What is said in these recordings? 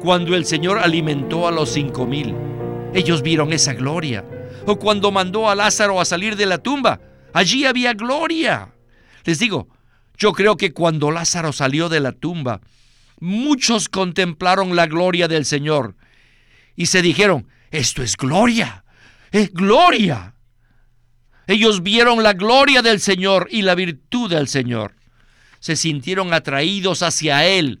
cuando el Señor alimentó a los cinco mil. Ellos vieron esa gloria. O cuando mandó a Lázaro a salir de la tumba. Allí había gloria. Les digo, yo creo que cuando Lázaro salió de la tumba, muchos contemplaron la gloria del Señor y se dijeron, esto es gloria, es gloria. Ellos vieron la gloria del Señor y la virtud del Señor. Se sintieron atraídos hacia Él.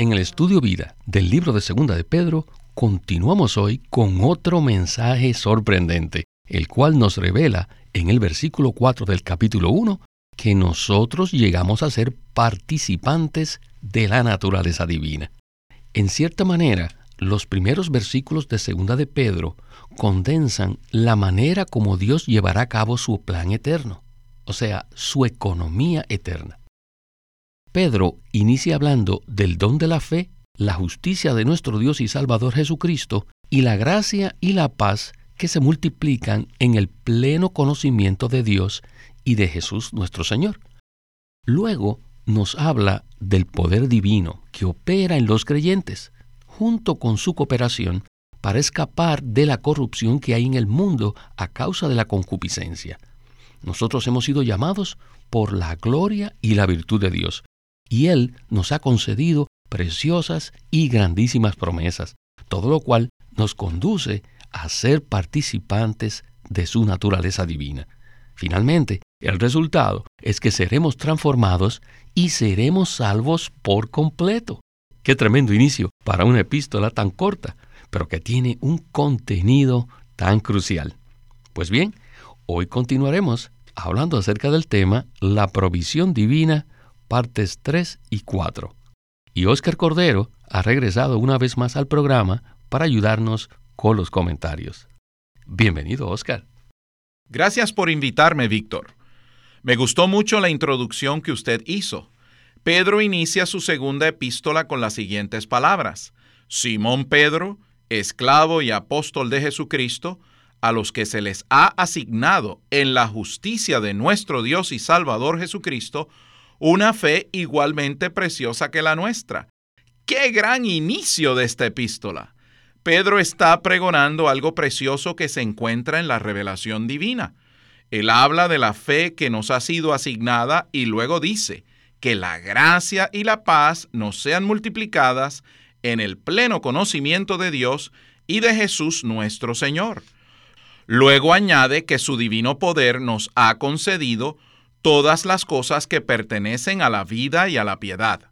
En el estudio vida del libro de Segunda de Pedro continuamos hoy con otro mensaje sorprendente, el cual nos revela en el versículo 4 del capítulo 1 que nosotros llegamos a ser participantes de la naturaleza divina. En cierta manera, los primeros versículos de Segunda de Pedro condensan la manera como Dios llevará a cabo su plan eterno, o sea, su economía eterna. Pedro inicia hablando del don de la fe la justicia de nuestro Dios y Salvador Jesucristo y la gracia y la paz que se multiplican en el pleno conocimiento de Dios y de Jesús nuestro Señor. Luego nos habla del poder divino que opera en los creyentes, junto con su cooperación para escapar de la corrupción que hay en el mundo a causa de la concupiscencia. Nosotros hemos sido llamados por la gloria y la virtud de Dios, y Él nos ha concedido preciosas y grandísimas promesas, todo lo cual nos conduce a ser participantes de su naturaleza divina. Finalmente, el resultado es que seremos transformados y seremos salvos por completo. Qué tremendo inicio para una epístola tan corta, pero que tiene un contenido tan crucial. Pues bien, hoy continuaremos hablando acerca del tema La provisión divina, partes 3 y 4. Y Oscar Cordero ha regresado una vez más al programa para ayudarnos con los comentarios. Bienvenido, Oscar. Gracias por invitarme, Víctor. Me gustó mucho la introducción que usted hizo. Pedro inicia su segunda epístola con las siguientes palabras. Simón Pedro, esclavo y apóstol de Jesucristo, a los que se les ha asignado en la justicia de nuestro Dios y Salvador Jesucristo, una fe igualmente preciosa que la nuestra. ¡Qué gran inicio de esta epístola! Pedro está pregonando algo precioso que se encuentra en la revelación divina. Él habla de la fe que nos ha sido asignada y luego dice que la gracia y la paz nos sean multiplicadas en el pleno conocimiento de Dios y de Jesús nuestro Señor. Luego añade que su divino poder nos ha concedido todas las cosas que pertenecen a la vida y a la piedad.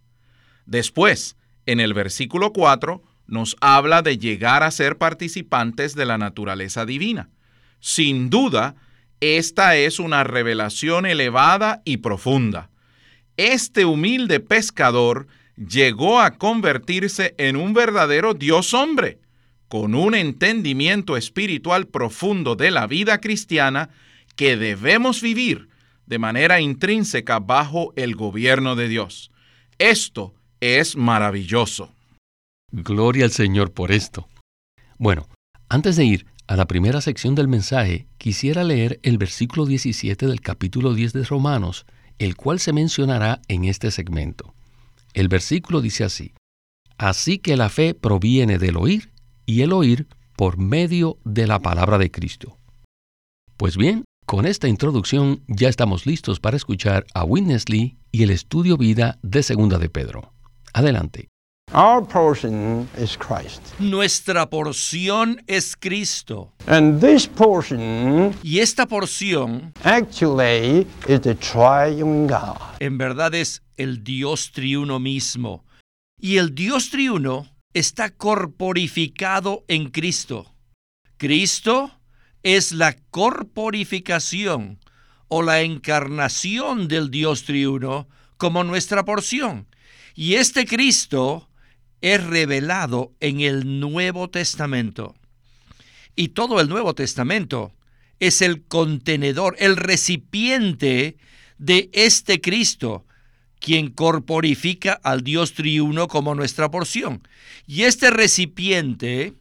Después, en el versículo 4, nos habla de llegar a ser participantes de la naturaleza divina. Sin duda, esta es una revelación elevada y profunda. Este humilde pescador llegó a convertirse en un verdadero Dios hombre, con un entendimiento espiritual profundo de la vida cristiana que debemos vivir de manera intrínseca bajo el gobierno de Dios. Esto es maravilloso. Gloria al Señor por esto. Bueno, antes de ir a la primera sección del mensaje, quisiera leer el versículo 17 del capítulo 10 de Romanos, el cual se mencionará en este segmento. El versículo dice así, Así que la fe proviene del oír y el oír por medio de la palabra de Cristo. Pues bien, con esta introducción ya estamos listos para escuchar a Witness Lee y el estudio vida de Segunda de Pedro. Adelante. Nuestra porción es Cristo. And this portion y esta porción actually is the triune God. En verdad es el Dios triuno mismo. Y el Dios triuno está corporificado en Cristo. Cristo es la corporificación o la encarnación del Dios triuno como nuestra porción. Y este Cristo es revelado en el Nuevo Testamento. Y todo el Nuevo Testamento es el contenedor, el recipiente de este Cristo, quien corporifica al Dios triuno como nuestra porción. Y este recipiente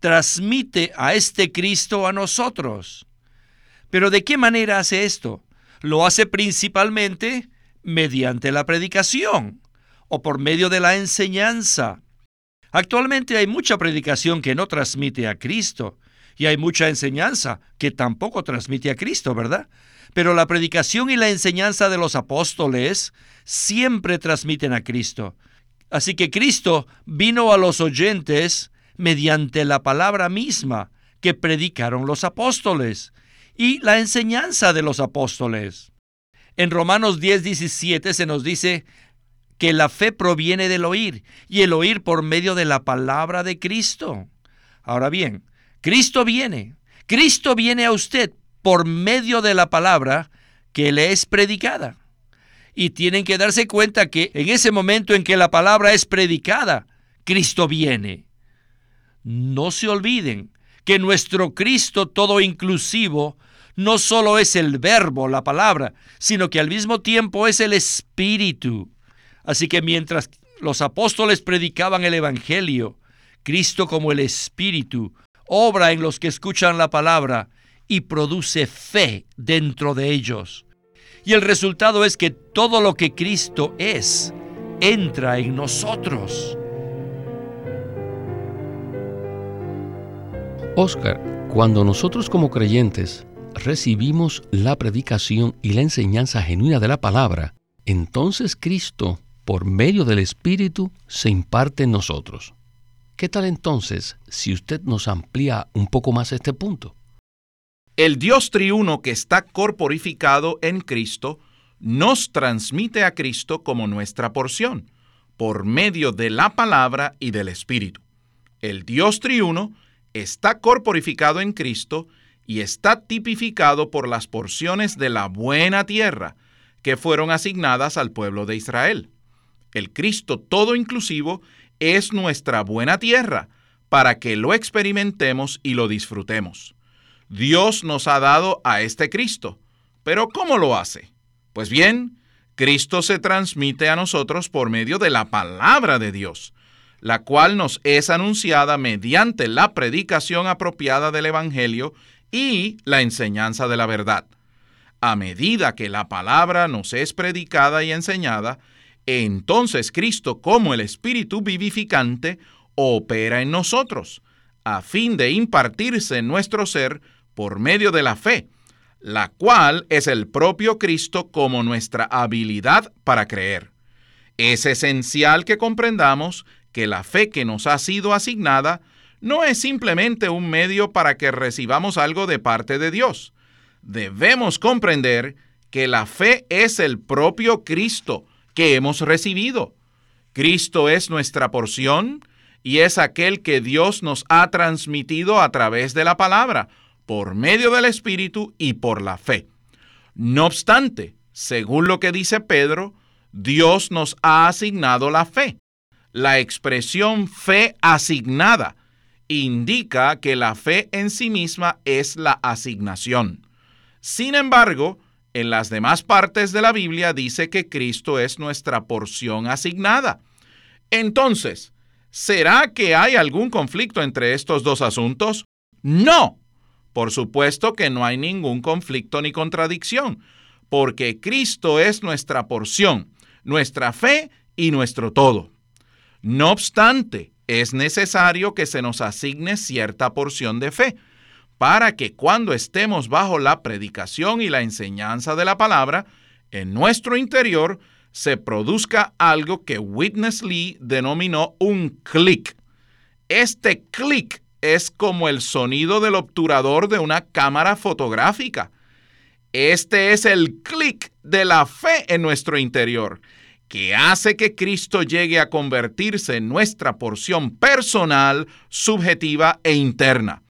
transmite a este Cristo a nosotros. Pero ¿de qué manera hace esto? Lo hace principalmente mediante la predicación o por medio de la enseñanza. Actualmente hay mucha predicación que no transmite a Cristo y hay mucha enseñanza que tampoco transmite a Cristo, ¿verdad? Pero la predicación y la enseñanza de los apóstoles siempre transmiten a Cristo. Así que Cristo vino a los oyentes mediante la palabra misma que predicaron los apóstoles y la enseñanza de los apóstoles. En Romanos 10, 17 se nos dice que la fe proviene del oír y el oír por medio de la palabra de Cristo. Ahora bien, Cristo viene, Cristo viene a usted por medio de la palabra que le es predicada. Y tienen que darse cuenta que en ese momento en que la palabra es predicada, Cristo viene. No se olviden que nuestro Cristo todo inclusivo no solo es el verbo, la palabra, sino que al mismo tiempo es el Espíritu. Así que mientras los apóstoles predicaban el Evangelio, Cristo como el Espíritu obra en los que escuchan la palabra y produce fe dentro de ellos. Y el resultado es que todo lo que Cristo es entra en nosotros. Oscar, cuando nosotros como creyentes recibimos la predicación y la enseñanza genuina de la palabra, entonces Cristo, por medio del Espíritu, se imparte en nosotros. ¿Qué tal entonces si usted nos amplía un poco más este punto? El Dios triuno que está corporificado en Cristo nos transmite a Cristo como nuestra porción, por medio de la palabra y del Espíritu. El Dios triuno está corporificado en Cristo y está tipificado por las porciones de la buena tierra que fueron asignadas al pueblo de Israel. El Cristo todo inclusivo es nuestra buena tierra para que lo experimentemos y lo disfrutemos. Dios nos ha dado a este Cristo, pero ¿cómo lo hace? Pues bien, Cristo se transmite a nosotros por medio de la palabra de Dios, la cual nos es anunciada mediante la predicación apropiada del Evangelio y la enseñanza de la verdad. A medida que la palabra nos es predicada y enseñada, entonces Cristo como el Espíritu vivificante opera en nosotros, a fin de impartirse en nuestro ser por medio de la fe, la cual es el propio Cristo como nuestra habilidad para creer. Es esencial que comprendamos que la fe que nos ha sido asignada no es simplemente un medio para que recibamos algo de parte de Dios. Debemos comprender que la fe es el propio Cristo que hemos recibido. Cristo es nuestra porción y es aquel que Dios nos ha transmitido a través de la palabra, por medio del Espíritu y por la fe. No obstante, según lo que dice Pedro, Dios nos ha asignado la fe. La expresión fe asignada indica que la fe en sí misma es la asignación. Sin embargo, en las demás partes de la Biblia dice que Cristo es nuestra porción asignada. Entonces, ¿será que hay algún conflicto entre estos dos asuntos? No. Por supuesto que no hay ningún conflicto ni contradicción, porque Cristo es nuestra porción, nuestra fe y nuestro todo. No obstante, es necesario que se nos asigne cierta porción de fe, para que cuando estemos bajo la predicación y la enseñanza de la palabra, en nuestro interior se produzca algo que Witness Lee denominó un clic. Este clic es como el sonido del obturador de una cámara fotográfica. Este es el clic de la fe en nuestro interior, que hace que Cristo llegue a convertirse en nuestra porción personal, subjetiva e interna.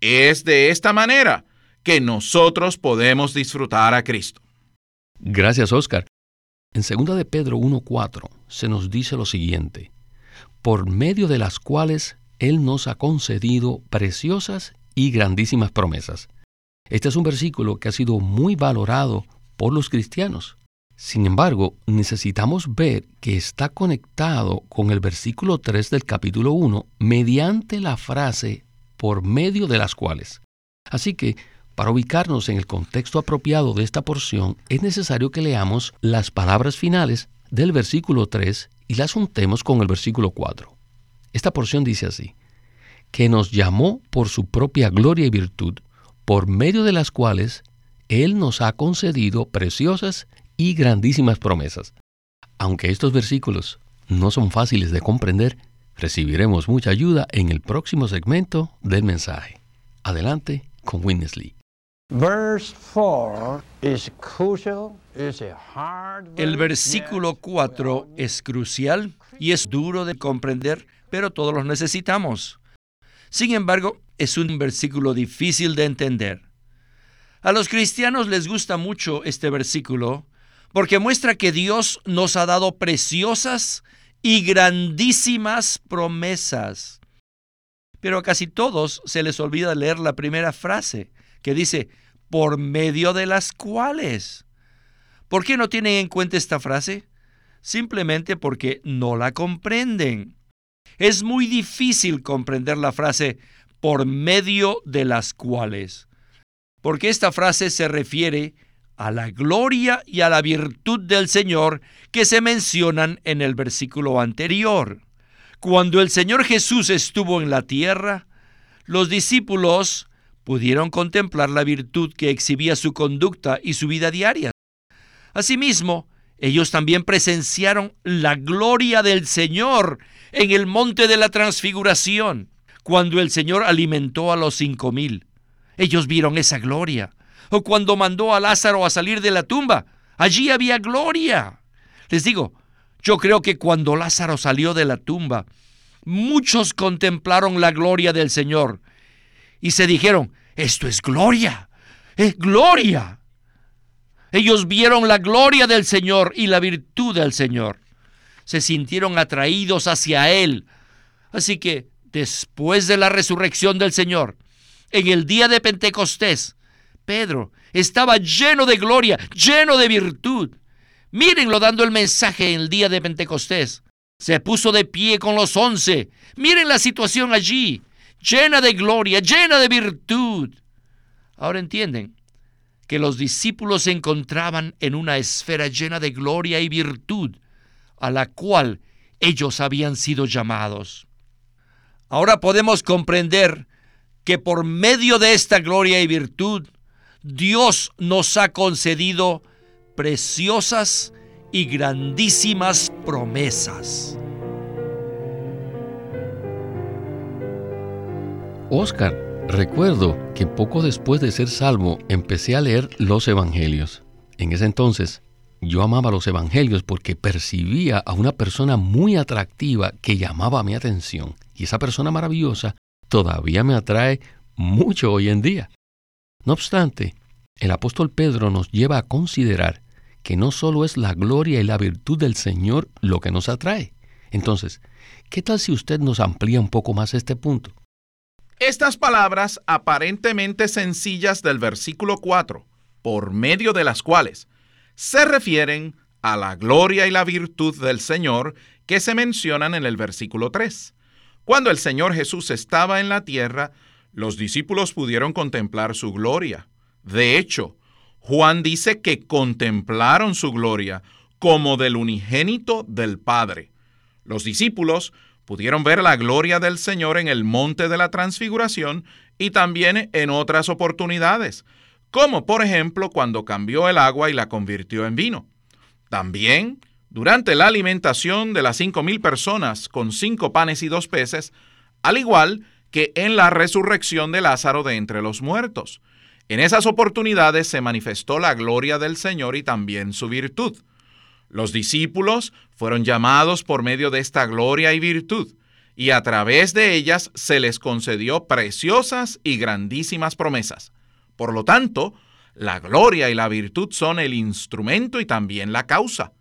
Es de esta manera que nosotros podemos disfrutar a Cristo. Gracias, Oscar. En 2 de Pedro 1.4 se nos dice lo siguiente, por medio de las cuales Él nos ha concedido preciosas y grandísimas promesas. Este es un versículo que ha sido muy valorado por los cristianos. Sin embargo, necesitamos ver que está conectado con el versículo 3 del capítulo 1 mediante la frase por medio de las cuales. Así que, para ubicarnos en el contexto apropiado de esta porción, es necesario que leamos las palabras finales del versículo 3 y las juntemos con el versículo 4. Esta porción dice así, que nos llamó por su propia gloria y virtud, por medio de las cuales Él nos ha concedido preciosas y grandísimas promesas. Aunque estos versículos no son fáciles de comprender, recibiremos mucha ayuda en el próximo segmento del mensaje. Adelante con Witness Lee. El versículo 4 es crucial y es duro de comprender, pero todos los necesitamos. Sin embargo, es un versículo difícil de entender. A los cristianos les gusta mucho este versículo porque muestra que Dios nos ha dado preciosas y grandísimas promesas. Pero a casi todos se les olvida leer la primera frase, que dice, por medio de las cuales. ¿Por qué no tienen en cuenta esta frase? Simplemente porque no la comprenden. Es muy difícil comprender la frase por medio de las cuales, porque esta frase se refiere a la gloria y a la virtud del Señor que se mencionan en el versículo anterior. Cuando el Señor Jesús estuvo en la tierra, los discípulos pudieron contemplar la virtud que exhibía su conducta y su vida diaria. Asimismo, ellos también presenciaron la gloria del Señor en el monte de la transfiguración, cuando el Señor alimentó a los cinco mil. Ellos vieron esa gloria o cuando mandó a Lázaro a salir de la tumba. Allí había gloria. Les digo, yo creo que cuando Lázaro salió de la tumba, muchos contemplaron la gloria del Señor y se dijeron, esto es gloria, es gloria. Ellos vieron la gloria del Señor y la virtud del Señor. Se sintieron atraídos hacia Él. Así que después de la resurrección del Señor, en el día de Pentecostés, Pedro estaba lleno de gloria, lleno de virtud. Mírenlo dando el mensaje en el día de Pentecostés. Se puso de pie con los once. Miren la situación allí, llena de gloria, llena de virtud. Ahora entienden que los discípulos se encontraban en una esfera llena de gloria y virtud, a la cual ellos habían sido llamados. Ahora podemos comprender que por medio de esta gloria y virtud, Dios nos ha concedido preciosas y grandísimas promesas. Oscar, recuerdo que poco después de ser salvo empecé a leer los Evangelios. En ese entonces yo amaba los Evangelios porque percibía a una persona muy atractiva que llamaba mi atención. Y esa persona maravillosa todavía me atrae mucho hoy en día. No obstante, el apóstol Pedro nos lleva a considerar que no solo es la gloria y la virtud del Señor lo que nos atrae. Entonces, ¿qué tal si usted nos amplía un poco más este punto? Estas palabras aparentemente sencillas del versículo 4, por medio de las cuales se refieren a la gloria y la virtud del Señor que se mencionan en el versículo 3. Cuando el Señor Jesús estaba en la tierra, los discípulos pudieron contemplar su gloria. De hecho, Juan dice que contemplaron su gloria como del unigénito del Padre. Los discípulos pudieron ver la gloria del Señor en el monte de la transfiguración y también en otras oportunidades, como por ejemplo cuando cambió el agua y la convirtió en vino. También durante la alimentación de las cinco mil personas con cinco panes y dos peces, al igual que en la resurrección de Lázaro de entre los muertos. En esas oportunidades se manifestó la gloria del Señor y también su virtud. Los discípulos fueron llamados por medio de esta gloria y virtud, y a través de ellas se les concedió preciosas y grandísimas promesas. Por lo tanto, la gloria y la virtud son el instrumento y también la causa.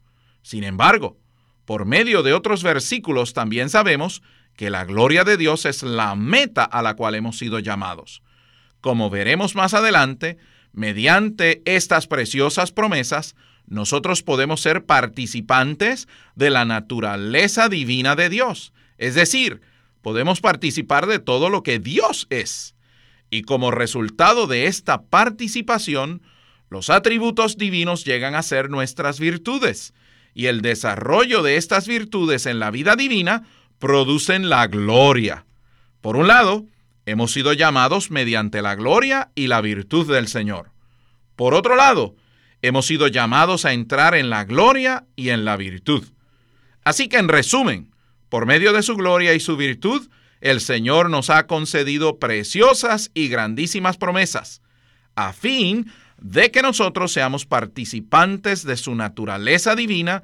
Sin embargo, por medio de otros versículos también sabemos que la gloria de Dios es la meta a la cual hemos sido llamados. Como veremos más adelante, mediante estas preciosas promesas, nosotros podemos ser participantes de la naturaleza divina de Dios. Es decir, podemos participar de todo lo que Dios es. Y como resultado de esta participación, los atributos divinos llegan a ser nuestras virtudes. Y el desarrollo de estas virtudes en la vida divina producen la gloria. Por un lado, hemos sido llamados mediante la gloria y la virtud del Señor. Por otro lado, hemos sido llamados a entrar en la gloria y en la virtud. Así que en resumen, por medio de su gloria y su virtud, el Señor nos ha concedido preciosas y grandísimas promesas, a fin de que nosotros seamos participantes de su naturaleza divina,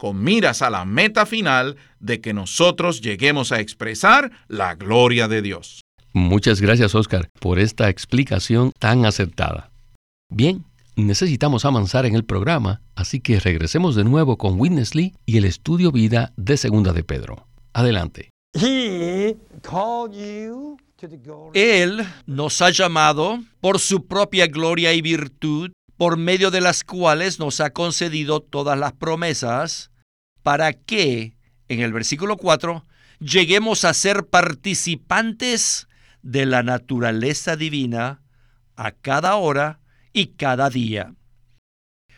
con miras a la meta final de que nosotros lleguemos a expresar la gloria de Dios. Muchas gracias, Oscar, por esta explicación tan acertada. Bien, necesitamos avanzar en el programa, así que regresemos de nuevo con Witness Lee y el estudio vida de Segunda de Pedro. Adelante. Él nos ha llamado por su propia gloria y virtud, por medio de las cuales nos ha concedido todas las promesas, para que, en el versículo 4, lleguemos a ser participantes de la naturaleza divina a cada hora y cada día.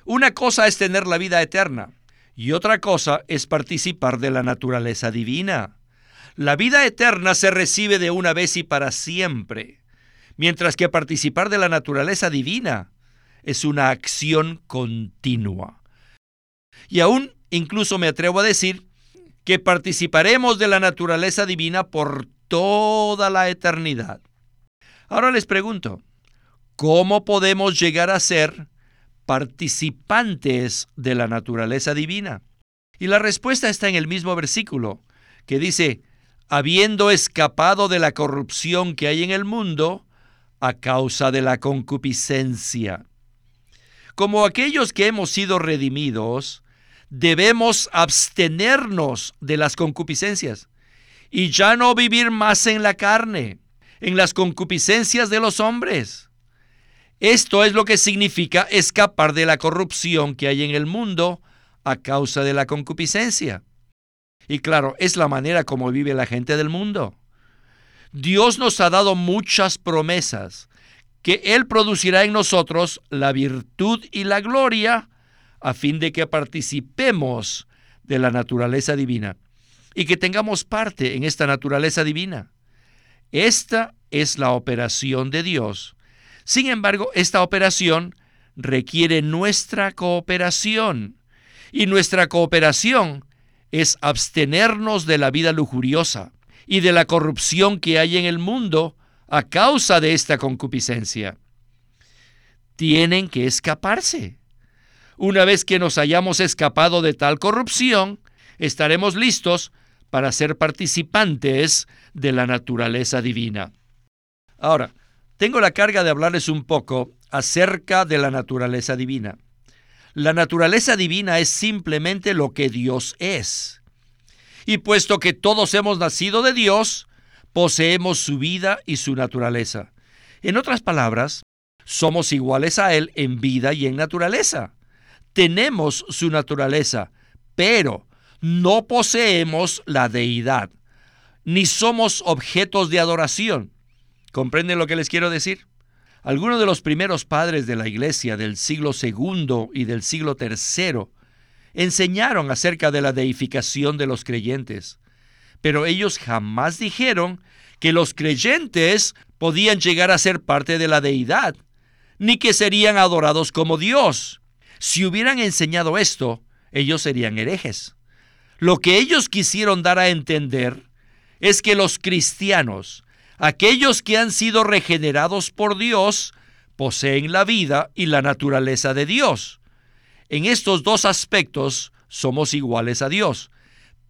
Una cosa es tener la vida eterna y otra cosa es participar de la naturaleza divina. La vida eterna se recibe de una vez y para siempre, mientras que participar de la naturaleza divina es una acción continua. Y aún incluso me atrevo a decir que participaremos de la naturaleza divina por toda la eternidad. Ahora les pregunto, ¿Cómo podemos llegar a ser participantes de la naturaleza divina? Y la respuesta está en el mismo versículo, que dice, habiendo escapado de la corrupción que hay en el mundo a causa de la concupiscencia. Como aquellos que hemos sido redimidos, debemos abstenernos de las concupiscencias y ya no vivir más en la carne, en las concupiscencias de los hombres esto es lo que significa escapar de la corrupción que hay en el mundo a causa de la concupiscencia. Y claro, es la manera como vive la gente del mundo. Dios nos ha dado muchas promesas, que Él producirá en nosotros la virtud y la gloria a fin de que participemos de la naturaleza divina y que tengamos parte en esta naturaleza divina. Esta es la operación de Dios sin embargo, esta operación requiere nuestra cooperación y nuestra cooperación es abstenernos de la vida lujuriosa y de la corrupción que hay en el mundo a causa de esta concupiscencia. Tienen que escaparse. Una vez que nos hayamos escapado de tal corrupción, estaremos listos para ser participantes de la naturaleza divina. Ahora, tengo la carga de hablarles un poco acerca de la naturaleza divina. La naturaleza divina es simplemente lo que Dios es. Y puesto que todos hemos nacido de Dios, poseemos su vida y su naturaleza. En otras palabras, somos iguales a Él en vida y en naturaleza. Tenemos su naturaleza, pero no poseemos la deidad, ni somos objetos de adoración. ¿Comprenden lo que les quiero decir? Algunos de los primeros padres de la iglesia del siglo II y del siglo III enseñaron acerca de la deificación de los creyentes, pero ellos jamás dijeron que los creyentes podían llegar a ser parte de la deidad, ni que serían adorados como Dios. Si hubieran enseñado esto, ellos serían herejes. Lo que ellos quisieron dar a entender es que los cristianos Aquellos que han sido regenerados por Dios poseen la vida y la naturaleza de Dios. En estos dos aspectos somos iguales a Dios,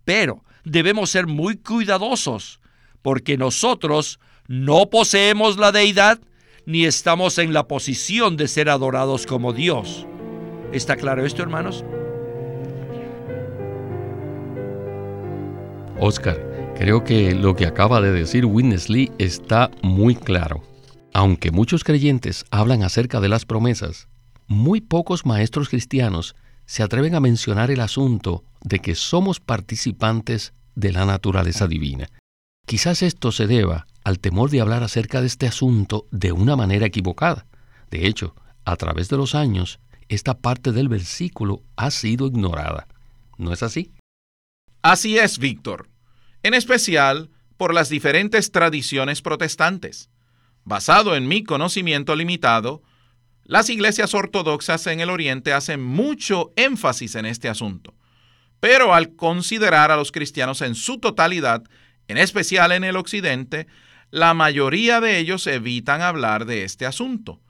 pero debemos ser muy cuidadosos porque nosotros no poseemos la deidad ni estamos en la posición de ser adorados como Dios. ¿Está claro esto, hermanos? Oscar, creo que lo que acaba de decir Witness Lee está muy claro. Aunque muchos creyentes hablan acerca de las promesas, muy pocos maestros cristianos se atreven a mencionar el asunto de que somos participantes de la naturaleza divina. Quizás esto se deba al temor de hablar acerca de este asunto de una manera equivocada. De hecho, a través de los años, esta parte del versículo ha sido ignorada. ¿No es así? Así es, Víctor. En especial por las diferentes tradiciones protestantes. Basado en mi conocimiento limitado, las iglesias ortodoxas en el Oriente hacen mucho énfasis en este asunto. Pero al considerar a los cristianos en su totalidad, en especial en el Occidente, la mayoría de ellos evitan hablar de este asunto.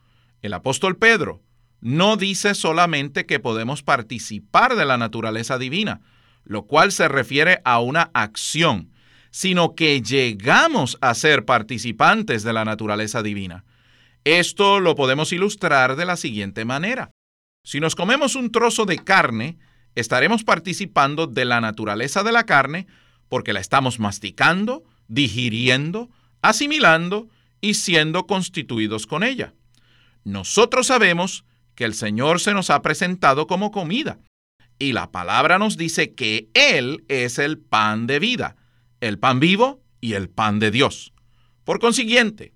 El apóstol Pedro no dice solamente que podemos participar de la naturaleza divina, lo cual se refiere a una acción, sino que llegamos a ser participantes de la naturaleza divina. Esto lo podemos ilustrar de la siguiente manera. Si nos comemos un trozo de carne, estaremos participando de la naturaleza de la carne porque la estamos masticando, digiriendo, asimilando y siendo constituidos con ella. Nosotros sabemos que el Señor se nos ha presentado como comida y la palabra nos dice que Él es el pan de vida el pan vivo y el pan de Dios. Por consiguiente,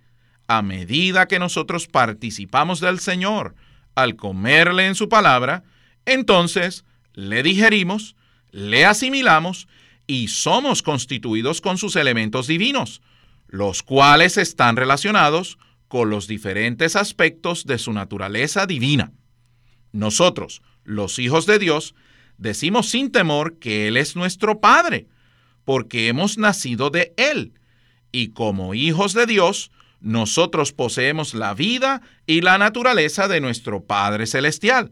a medida que nosotros participamos del Señor al comerle en su palabra, entonces le digerimos, le asimilamos y somos constituidos con sus elementos divinos, los cuales están relacionados con los diferentes aspectos de su naturaleza divina. Nosotros, los hijos de Dios, decimos sin temor que Él es nuestro Padre, porque hemos nacido de Él. Y como hijos de Dios, nosotros poseemos la vida y la naturaleza de nuestro Padre Celestial.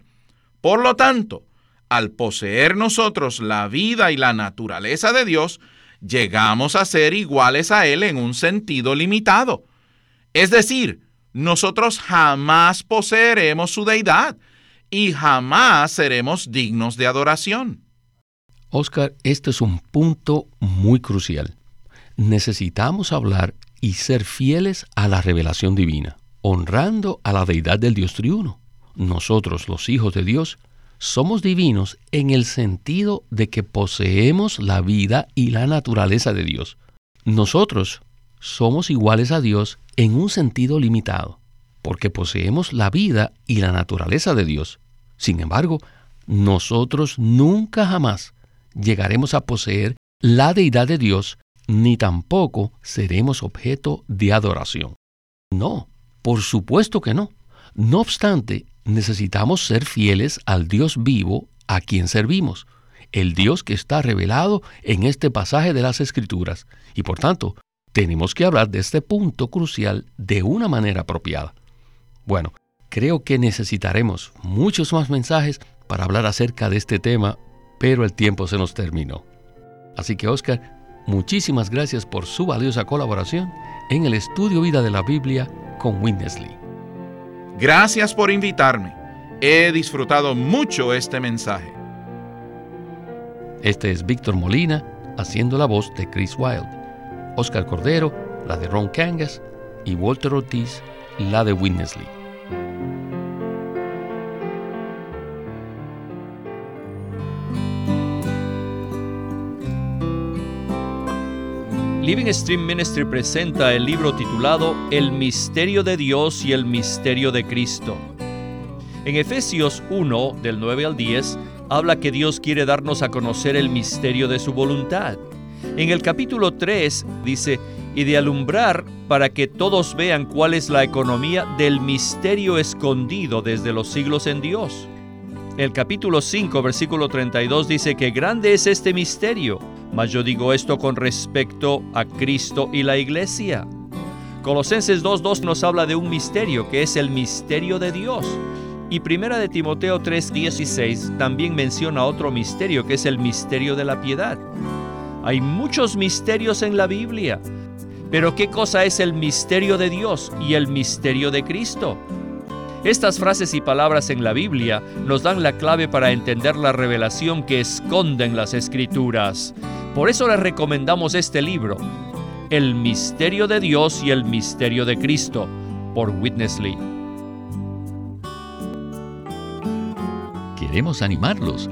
Por lo tanto, al poseer nosotros la vida y la naturaleza de Dios, llegamos a ser iguales a Él en un sentido limitado. Es decir, nosotros jamás poseeremos su deidad y jamás seremos dignos de adoración. Oscar, este es un punto muy crucial. Necesitamos hablar y ser fieles a la revelación divina, honrando a la deidad del Dios triuno. Nosotros, los hijos de Dios, somos divinos en el sentido de que poseemos la vida y la naturaleza de Dios. Nosotros somos iguales a Dios en un sentido limitado, porque poseemos la vida y la naturaleza de Dios. Sin embargo, nosotros nunca jamás llegaremos a poseer la deidad de Dios, ni tampoco seremos objeto de adoración. No, por supuesto que no. No obstante, necesitamos ser fieles al Dios vivo a quien servimos, el Dios que está revelado en este pasaje de las Escrituras, y por tanto, tenemos que hablar de este punto crucial de una manera apropiada. Bueno, creo que necesitaremos muchos más mensajes para hablar acerca de este tema pero el tiempo se nos terminó. Así que Oscar, muchísimas gracias por su valiosa colaboración en el estudio vida de la Biblia con Winnesley. Gracias por invitarme. He disfrutado mucho este mensaje. Este es Víctor Molina haciendo la voz de Chris Wilde, Oscar Cordero, la de Ron Kangas y Walter Ortiz, la de Winnesley. Living Stream Ministry presenta el libro titulado El misterio de Dios y el misterio de Cristo. En Efesios 1, del 9 al 10, habla que Dios quiere darnos a conocer el misterio de su voluntad. En el capítulo 3 dice, y de alumbrar para que todos vean cuál es la economía del misterio escondido desde los siglos en Dios. El capítulo 5, versículo 32 dice que grande es este misterio mas yo digo esto con respecto a Cristo y la iglesia. Colosenses 2.2 nos habla de un misterio que es el misterio de Dios. Y Primera de Timoteo 3.16 también menciona otro misterio que es el misterio de la piedad. Hay muchos misterios en la Biblia, Pero ¿qué cosa es el misterio de Dios y el misterio de Cristo? Estas frases y palabras en la Biblia nos dan la clave para entender la revelación que esconden las escrituras. Por eso les recomendamos este libro, El misterio de Dios y el misterio de Cristo, por Witness Lee. Queremos animarlos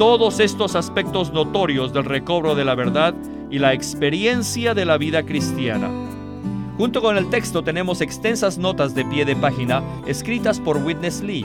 todos estos aspectos notorios del recobro de la verdad y la experiencia de la vida cristiana. Junto con el texto tenemos extensas notas de pie de página escritas por Witness Lee,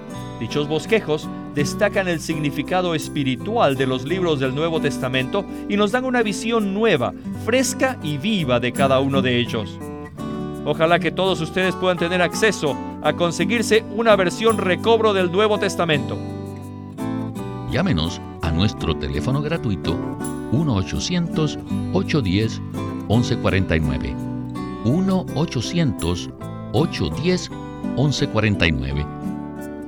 Dichos bosquejos destacan el significado espiritual de los libros del Nuevo Testamento y nos dan una visión nueva, fresca y viva de cada uno de ellos. Ojalá que todos ustedes puedan tener acceso a conseguirse una versión recobro del Nuevo Testamento. Llámenos a nuestro teléfono gratuito 1-800-810-1149 1-800-810-1149.